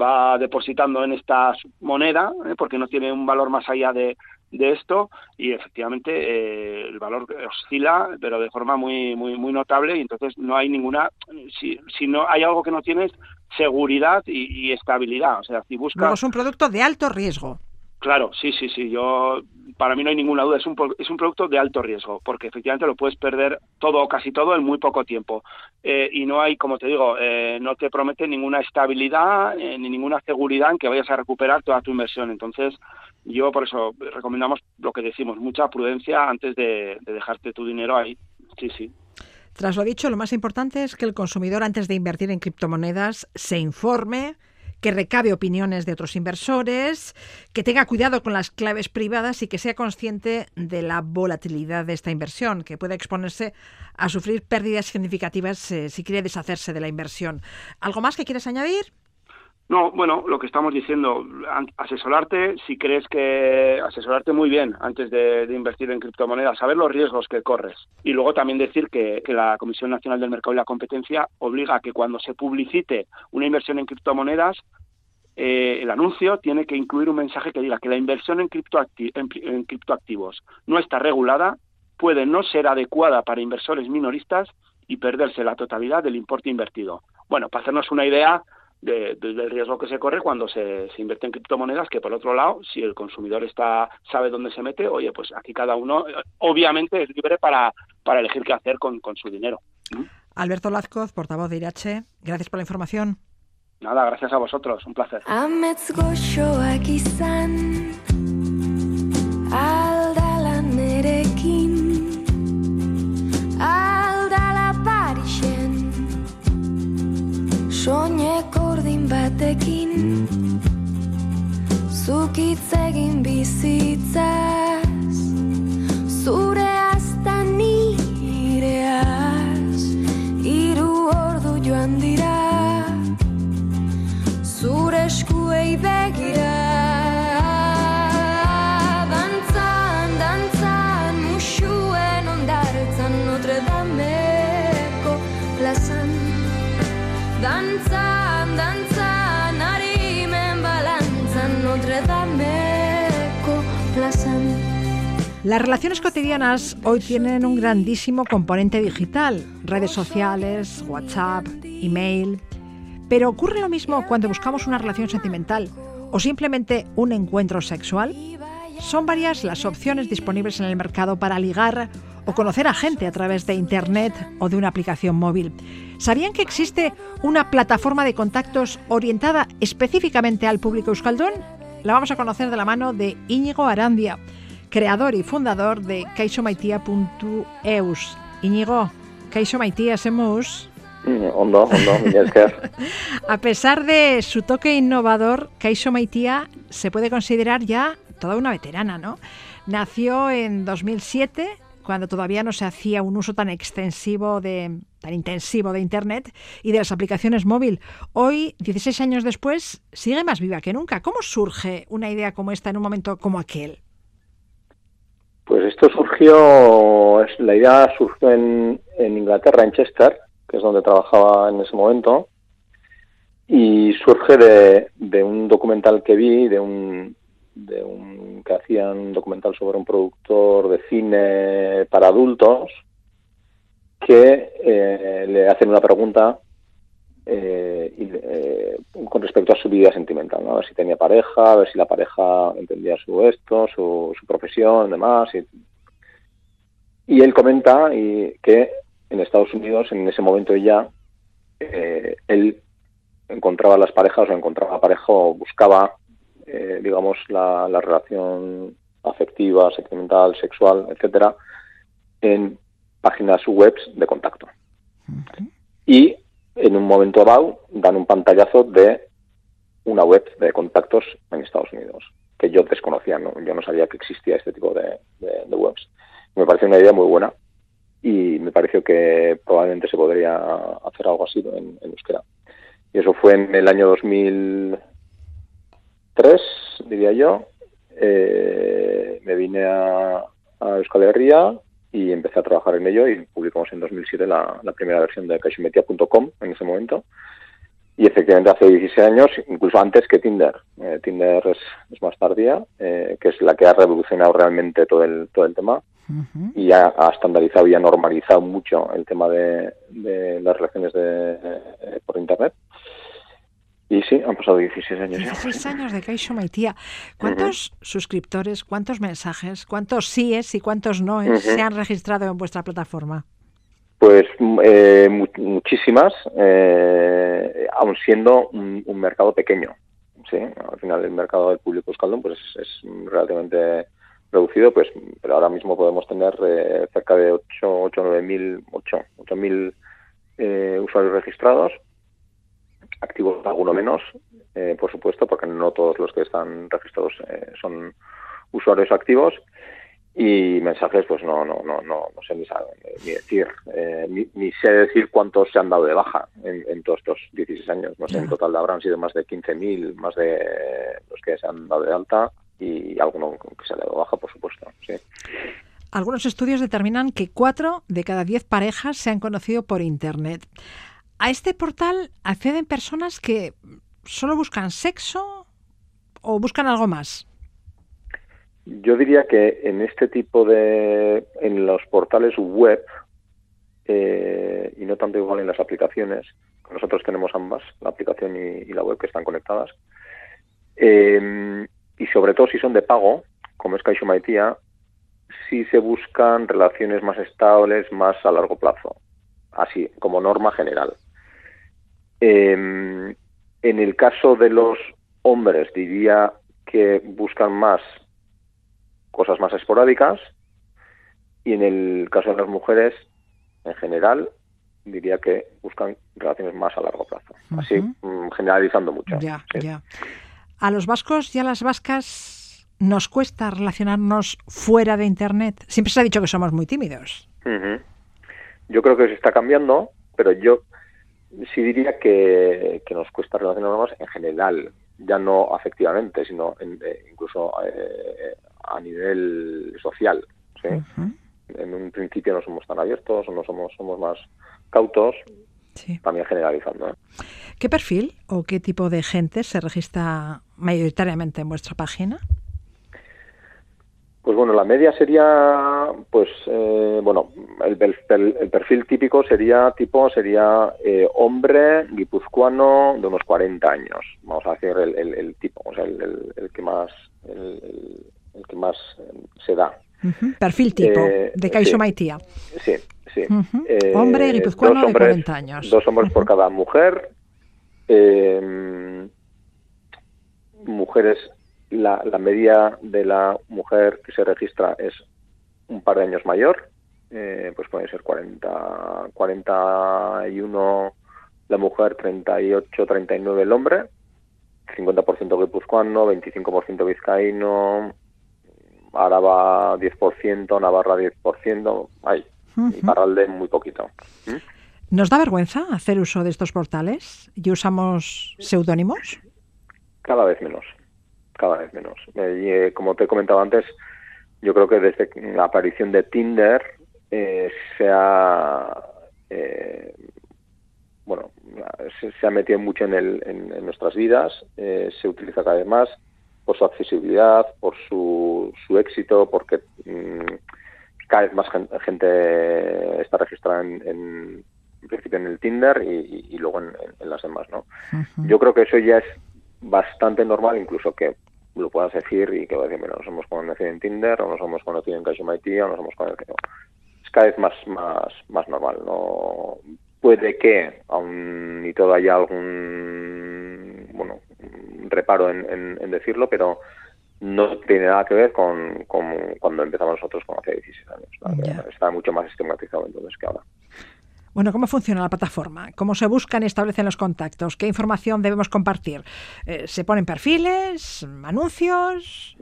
va depositando en esta moneda, ¿eh? porque no tiene un valor más allá de, de esto y efectivamente eh, el valor oscila, pero de forma muy muy muy notable y entonces no hay ninguna si, si no hay algo que no tienes seguridad y, y estabilidad, o sea, si buscas Luego es un producto de alto riesgo. Claro, sí, sí, sí. Yo, para mí no hay ninguna duda. Es un, es un producto de alto riesgo, porque efectivamente lo puedes perder todo o casi todo en muy poco tiempo. Eh, y no hay, como te digo, eh, no te promete ninguna estabilidad eh, ni ninguna seguridad en que vayas a recuperar toda tu inversión. Entonces, yo por eso recomendamos lo que decimos, mucha prudencia antes de, de dejarte tu dinero ahí. Sí, sí. Tras lo dicho, lo más importante es que el consumidor antes de invertir en criptomonedas se informe, que recabe opiniones de otros inversores, que tenga cuidado con las claves privadas y que sea consciente de la volatilidad de esta inversión, que puede exponerse a sufrir pérdidas significativas eh, si quiere deshacerse de la inversión. ¿Algo más que quieres añadir? No, bueno, lo que estamos diciendo, asesorarte, si crees que asesorarte muy bien antes de, invertir en criptomonedas, saber los riesgos que corres. Y luego también decir que, la Comisión Nacional del Mercado y la Competencia obliga a que cuando se publicite una inversión en criptomonedas, eh, el anuncio tiene que incluir un mensaje que diga que la inversión en, criptoacti- en criptoactivos no está regulada, puede no ser adecuada para inversores minoristas y perderse la totalidad del importe invertido. Bueno, para hacernos una idea, de- de- del riesgo que se corre cuando se, se invierte en criptomonedas, que por otro lado, si el consumidor está sabe dónde se mete, oye, pues aquí cada uno eh, obviamente es libre para, para elegir qué hacer con, con su dinero. ¿Mm? Alberto Lazcoz, portavoz de Irache, gracias por la información. Nada, gracias a vosotros, un placer. Batekin. Zuk egin bizitzaz Zure azta nireaz. Hiru ordu joan dira zure eskuei begira Las relaciones cotidianas hoy tienen un grandísimo componente digital, redes sociales, WhatsApp, email. Pero ocurre lo mismo cuando buscamos una relación sentimental o simplemente un encuentro sexual. Son varias las opciones disponibles en el mercado para ligar o conocer a gente a través de Internet o de una aplicación móvil. ¿Sabían que existe una plataforma de contactos orientada específicamente al público euskaldun? La vamos a conocer de la mano de Íñigo Arandia, creador y fundador de kaixomaitia.eus. Íñigo, kaixomaitia semus. Ondo, ondo, esker. A pesar de su toque innovador, Kaixo Maitia se puede considerar ya toda una veterana, ¿no? Nació en 2007, cuando todavía no se hacía un uso tan extensivo de tan intensivo de internet y de las aplicaciones móvil. Hoy, 16 años después, sigue más viva que nunca. ¿Cómo surge una idea como esta en un momento como aquel? Pues esto surgió, la idea surgió en, en Inglaterra, en Chester, que es donde trabajaba en ese momento, y surge de, de un documental que vi, de un, de un que hacían un documental sobre un productor de cine para adultos, que eh, le hacen una pregunta eh, eh, con respecto a su vida sentimental, ¿no? a ver si tenía pareja, a ver si la pareja entendía su esto, su, su profesión, demás. Y, y él comenta y que en Estados Unidos, en ese momento ya, eh, él encontraba las parejas o encontraba pareja o buscaba, eh, digamos, la, la relación afectiva, sentimental, sexual, etcétera, en páginas web de contacto. Y en un momento dado dan un pantallazo de una web de contactos en Estados Unidos, que yo desconocía, ¿no? yo no sabía que existía este tipo de, de- de webs. Me pareció una idea muy buena y me pareció que probablemente se podría hacer algo así en, en euskera. Y eso fue en el año 2003, diría yo. Eh, me vine a, a Euskal Herria y empecé a trabajar en ello y publicamos en 2007 la, la primera versión de caixometia.com en ese momento. Y efectivamente hace 16 años, incluso antes que Tinder. Eh, Tinder es, es más tardía, eh, que es la que ha revolucionado realmente todo el, todo el tema y ha, ha estandarizado y ha normalizado mucho el tema de, de las relaciones de, eh, por Internet. Y sí, han pasado 16 años ya. 16 años de Kaixo Maitia. ¿Cuántos suscriptores, cuántos mensajes, cuántos síes y cuántos noes se han registrado en vuestra plataforma? Pues mm, eh, mu- muchísimas, eh, aun siendo un, un mercado pequeño. Sí, al final el mercado del público euskaldun pues es, es relativamente reducido, pues, pero ahora mismo podemos tener eh, cerca de 8, 8, 9 mil, 8, 8 mil eh, usuarios registrados, activos alguno menos, eh, por supuesto, porque no todos los que están registrados eh, son usuarios activos y mensajes pues no no no no, no sé ni, saber, ni decir eh, ni, ni sé decir cuántos se han dado de baja en, en todos estos 16 años. No sé en total habrán sido más de 15.000 más de los que se han dado de alta y alguno que se ha dado de baja por supuesto sí. Algunos estudios determinan que 4 de cada 10 parejas se han conocido por Internet. A este portal acceden personas que solo buscan sexo o buscan algo más. Yo diría que en este tipo de, en los portales web, eh, y no tanto igual en las aplicaciones, nosotros tenemos ambas, la aplicación y, y la web que están conectadas. Eh, y sobre todo si son de pago, como es Caixo Maitía, si se buscan relaciones más estables, más a largo plazo, así como norma general. Eh, en el caso de los hombres diría que buscan más cosas más esporádicas y en el caso de las mujeres en general diría que buscan relaciones más a largo plazo. Así mm, generalizando mucho. Ya, sí. ya. A los vascos y a las vascas nos cuesta relacionarnos fuera de Internet. Siempre se ha dicho que somos muy tímidos. Yo creo que se está cambiando, pero yo sí diría que, que nos cuesta relacionarnos en general, ya no afectivamente, sino en- eh, incluso eh, a nivel social. ¿sí? En un principio no somos tan abiertos, o no somos, somos más cautos, Sí. también generalizando. ¿eh? ¿Qué perfil o qué tipo de gente se registra mayoritariamente en vuestra página? Pues bueno, la media sería, pues, eh, bueno, el, el- el- el perfil típico sería, tipo, sería eh, hombre guipuzcoano de unos 40 años. Vamos a decir el, el- tipo, o sea, el, que más, el, que más eh, se da. Perfil tipo Eh, de Caixo sí. Maitía. Sí, sí. Eh, Hombre guipuzcoano de hombres- 40 años. Dos hombres por cada mujer. Mujeres, la, la media de la mujer que se registra es un par de años mayor. Eh, pues puede ser 40, 41 la mujer, 38, 39 el hombre. 50% guipuzcoano, 25% vizcaíno, Araba 10%, Navarra 10%, hay. Y Ujú. Parralde muy poquito. ¿Mm? ¿Nos da vergüenza hacer uso de estos portales y usamos seudónimos? Cada vez menos, cada vez menos. Eh, y, eh, como te he comentado antes, yo creo que desde la aparición de Tinder eh, se ha eh, bueno se, se ha metido mucho en, el, en, en nuestras vidas, eh, se utiliza cada vez más por su accesibilidad, por su, su éxito, porque mm, cada vez más gen- gente está registrada en, en, en principio en el Tinder y, y- y luego en las demás, ¿no? Yo creo que eso ya es bastante normal, incluso que lo puedas decir y que vas a decir, mira, nos hemos conocido en Tinder, o nos hemos conocido en Caixo Maití, o nos hemos conocido... Es cada vez más, más, más normal, ¿no? Puede que, aún y todo haya algún, bueno, reparo en, en- en decirlo, pero no tiene nada que ver con, con cuando empezamos nosotros con hace 16 años. ¿vale? Está mucho más estigmatizado entonces que ahora. Bueno, ¿cómo funciona la plataforma? ¿Cómo se buscan y establecen los contactos? ¿Qué información debemos compartir? Eh, ¿Se ponen perfiles? ¿Anuncios?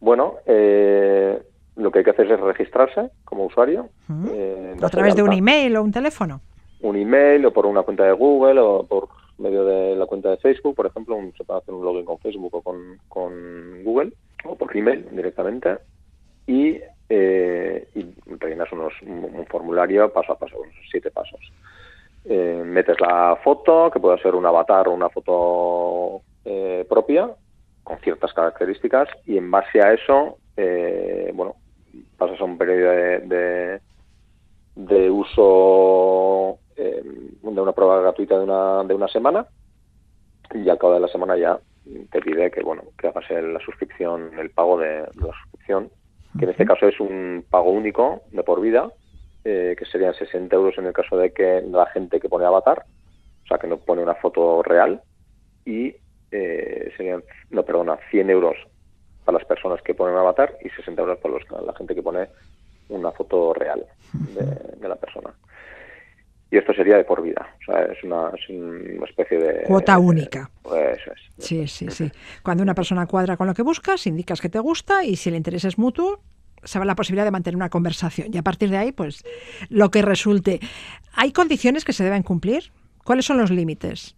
Bueno, eh, lo que hay que hacer es registrarse como usuario. eh, ¿A darse través de un email o un teléfono? un email o por una cuenta de Google o por medio de la cuenta de Facebook, por ejemplo, un- se puede hacer un login con Facebook o con, con Google o por email directamente y, eh, y rellenas unos, un, formulario paso a paso, unos siete pasos. Eh, metes la foto, que puede ser un avatar o una foto eh, propia, con ciertas características, y en base a eso, eh, bueno, pasas a un periodo de, de, de uso eh, de una prueba gratuita de una, de una semana y al cabo de la semana ya te pide que bueno que hagas el- la suscripción el pago de la suscripción que en este caso es un pago único de por vida eh, que serían 60 euros en el caso de que la gente que pone avatar o sea que no pone una foto real y eh, serían no perdona 100 euros para las personas que ponen avatar y 60 euros para los- la gente que pone una foto real de, de la persona. Y esto sería de por vida. O sea, es una, es una especie de... Cuota única. Eso es. Sí, sí, sí. Cuando una persona cuadra con lo que buscas, indicas que te gusta y si el interés es mutuo, se va la posibilidad de mantener una conversación. Y a partir de ahí, pues, lo que resulte. ¿Hay condiciones que se deben cumplir? ¿Cuáles son los límites?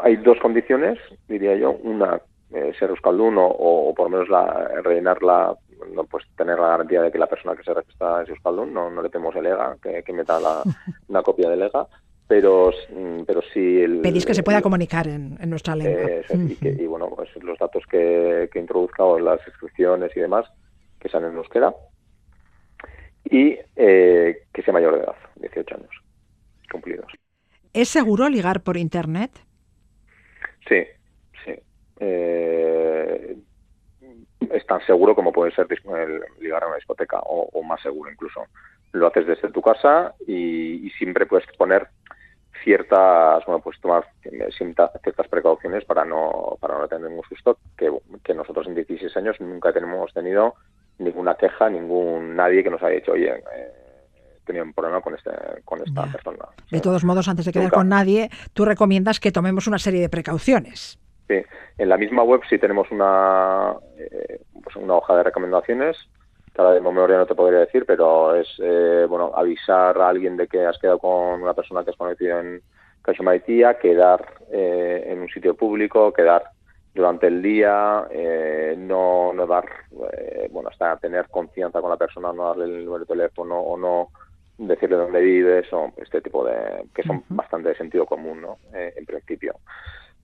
Hay dos condiciones, diría yo. Una, eh, ser euskaldun o, o por lo menos la, rellenar la, no, pues tener la garantía de que la persona que se registra es euskaldun. No, no le pedimos el EGA, que, que meta la, una copia del EGA. Pero, mm, pero sí... El, Pedís que se pueda el- comunicar en, en nuestra lengua. Eh, y, que- y, bueno, pues los datos que, que introduzca o las inscripciones y demás, que sean en euskera. Y eh, que sea mayor de edad, 18 años cumplidos. ¿Es seguro ligar por Internet? Sí, sí. Eh, es tan seguro como puede ser ligar a una discoteca o, o más seguro incluso. Lo haces desde tu casa y, y siempre puedes poner ciertas, bueno, pues tomar cierta- ciertas precauciones para no para no tener ningún susto, que, que nosotros en 16 años nunca tenemos tenido ninguna queja, ningún nadie que nos haya dicho, oye, eh, he tenido un problema con este con esta Ya. persona. De todos modos, antes de quedar Nunca. con nadie, tú recomiendas que tomemos una serie de precauciones. Sí, en la misma web sí tenemos una, eh, pues una hoja de recomendaciones, ahora de memoria no te podría decir, pero es eh, bueno avisar a alguien de que has quedado con una persona que has conocido en Caixamaitía, quedar eh, en un sitio público, quedar durante el día, eh, no, no dar, eh, bueno, hasta tener confianza con la persona, no darle el número de teléfono o no decirle dónde vives, o este tipo de, que son bastante de sentido común, ¿no? Eh, en principio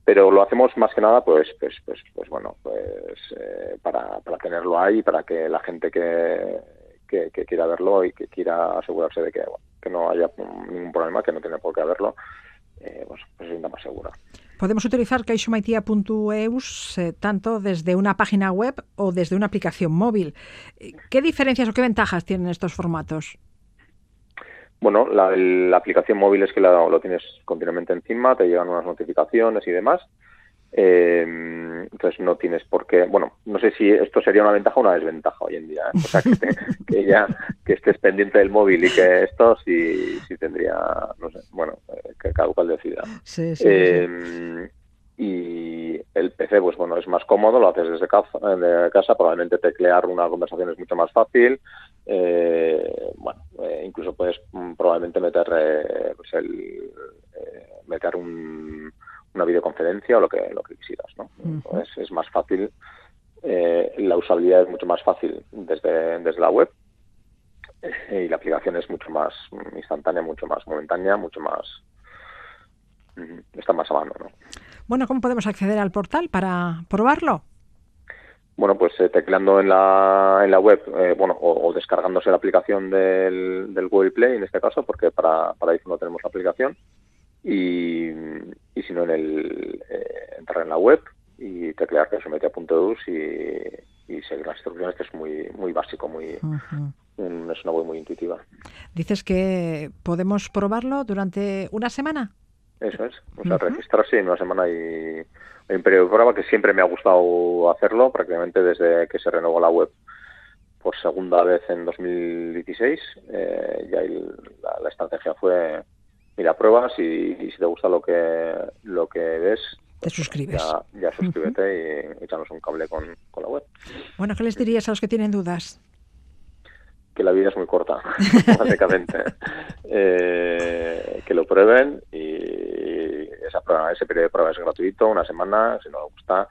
pero lo hacemos más que nada pues pues pues pues bueno pues eh, para, para tenerlo ahí para que la gente que, que, quiera verlo y que quiera asegurarse de que que no haya ningún problema que no tiene por qué haberlo eh, pues, pues se sienta más segura Podemos utilizar caixomaitia.eus eh, tanto desde una página web o desde una aplicación móvil. Eh, ¿Qué diferencias o qué ventajas tienen estos formatos? Bueno la, la aplicación móvil es que la- lo tienes continuamente encima te llegan unas notificaciones y demás. Eh, entonces no tienes por qué bueno no sé si esto sería una ventaja o una desventaja hoy en día ¿eh? o sea que, te- que ya que estés pendiente del móvil y que esto sí, sí tendría no sé bueno eh, que cada cual decida. Sí, Eh, y el PC, pues bueno, es más cómodo, lo haces desde casa, de casa probablemente teclear una conversación es mucho más fácil. Eh, bueno, eh, incluso puedes mm, probablemente meter eh, pues el, eh, meter un, una videoconferencia o lo que lo que quisieras, ¿no? Entonces es más fácil, eh, la usabilidad es mucho más fácil desde, desde la web y la aplicación es mucho más instantánea, mucho más momentánea, mucho más mm, está más a mano, ¿no? Bueno, ¿cómo podemos acceder al portal para probarlo? Bueno, pues eh, tecleando en la, en la web, eh, bueno, o, o descargándose la aplicación del, del Google Play en este caso, porque para, para iPhone no tenemos la aplicación, y, y si no en el, eh, entrar en la web y teclear caixometia.eus y, y seguir las instrucciones, que es muy, muy básico, muy, es una web muy intuitiva. Dices que podemos probarlo durante una semana. Eso es, o sea, registrarse en una semana y un periodo de prueba que siempre me ha gustado hacerlo, prácticamente desde que se renovó la web por segunda vez en 2016. Eh, ya el- la, la estrategia fue, mira, pruebas y, y si te gusta lo que lo que ves, Te suscribes. ya, ya suscríbete y échanos un cable con, con la web. Bueno, ¿qué les dirías a los que tienen dudas? Que la vida es muy corta, básicamente. Eh, que lo prueben y esa prueba, ese periodo de prueba es gratuito, una semana, si no le gusta,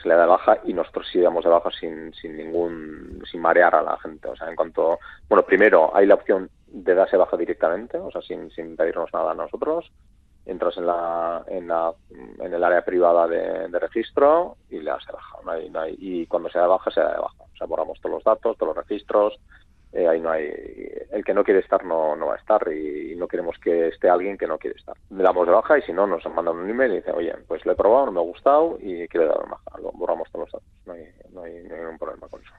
se le da de baja y nosotros sí damos de baja sin, sin ningún, sin marear a la gente. O sea, en cuanto, bueno, primero hay la opción de darse baja directamente, o sea, sin, sin pedirnos nada a nosotros. Entras en la, en la, en el área privada de, de registro y le das de baja. No hay- no hay- y cuando se da de baja, se da de baja. O sea, borramos todos los datos, todos los registros, eh, ahí no hay el que no quiere estar no, no va a estar y, no queremos que esté alguien que no quiere estar. Le damos de baja y si no nos mandan un email y dicen oye pues lo he probado no me ha gustado y quiero dar de baja lo borramos todos los datos no hay, no hay ningún problema con eso.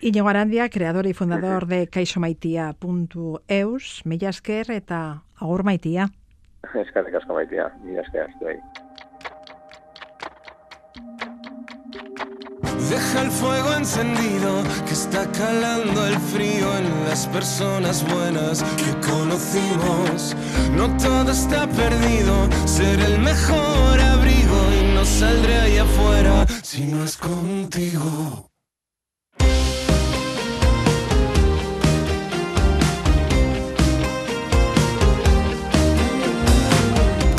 Iñigo Arandia, creador y fundador de caixomaitia.eus, mila esker eta agur maitia. es que asko es que estoy ahí Deja el fuego encendido que está calando el frío en las personas buenas que conocimos. No todo está perdido, ser el mejor abrigo y no saldré ahí afuera si no es contigo.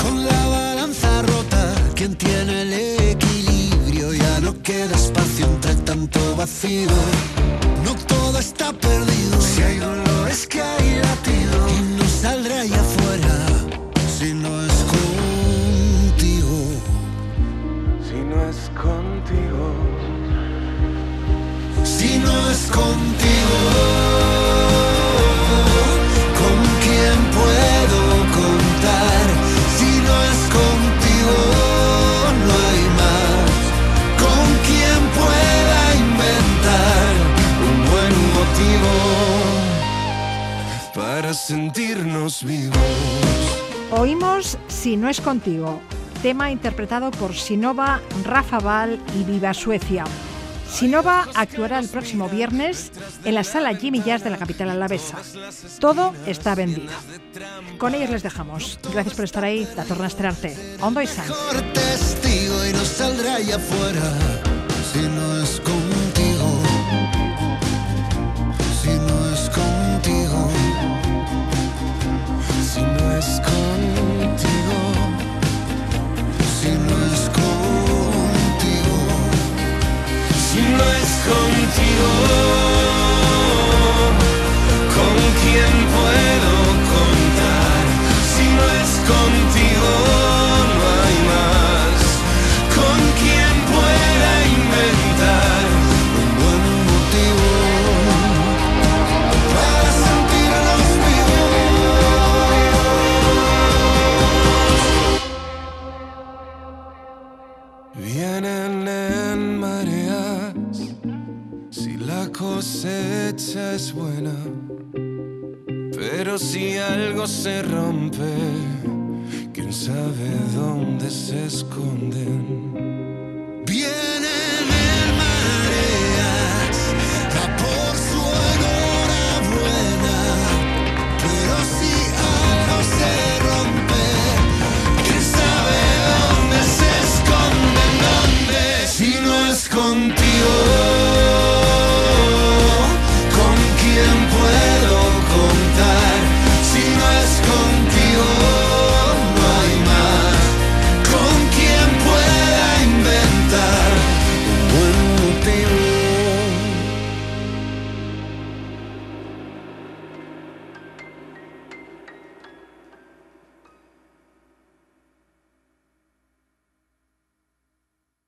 Con la balanza rota, quien tiene el equilibrio ya no queda vacío. No todo está perdido. Si hay dolores que hay sentirnos vivos. Oímos Si no es contigo, tema interpretado por Sinova, Rafa Val y Viva Suecia. Sinova actuará el próximo viernes en la sala Jimmy Jazz de la capital alavesa. Todo está vendido. Con ellos les dejamos. Gracias por estar ahí. La torna a estrenarte. Ondo y San. Algo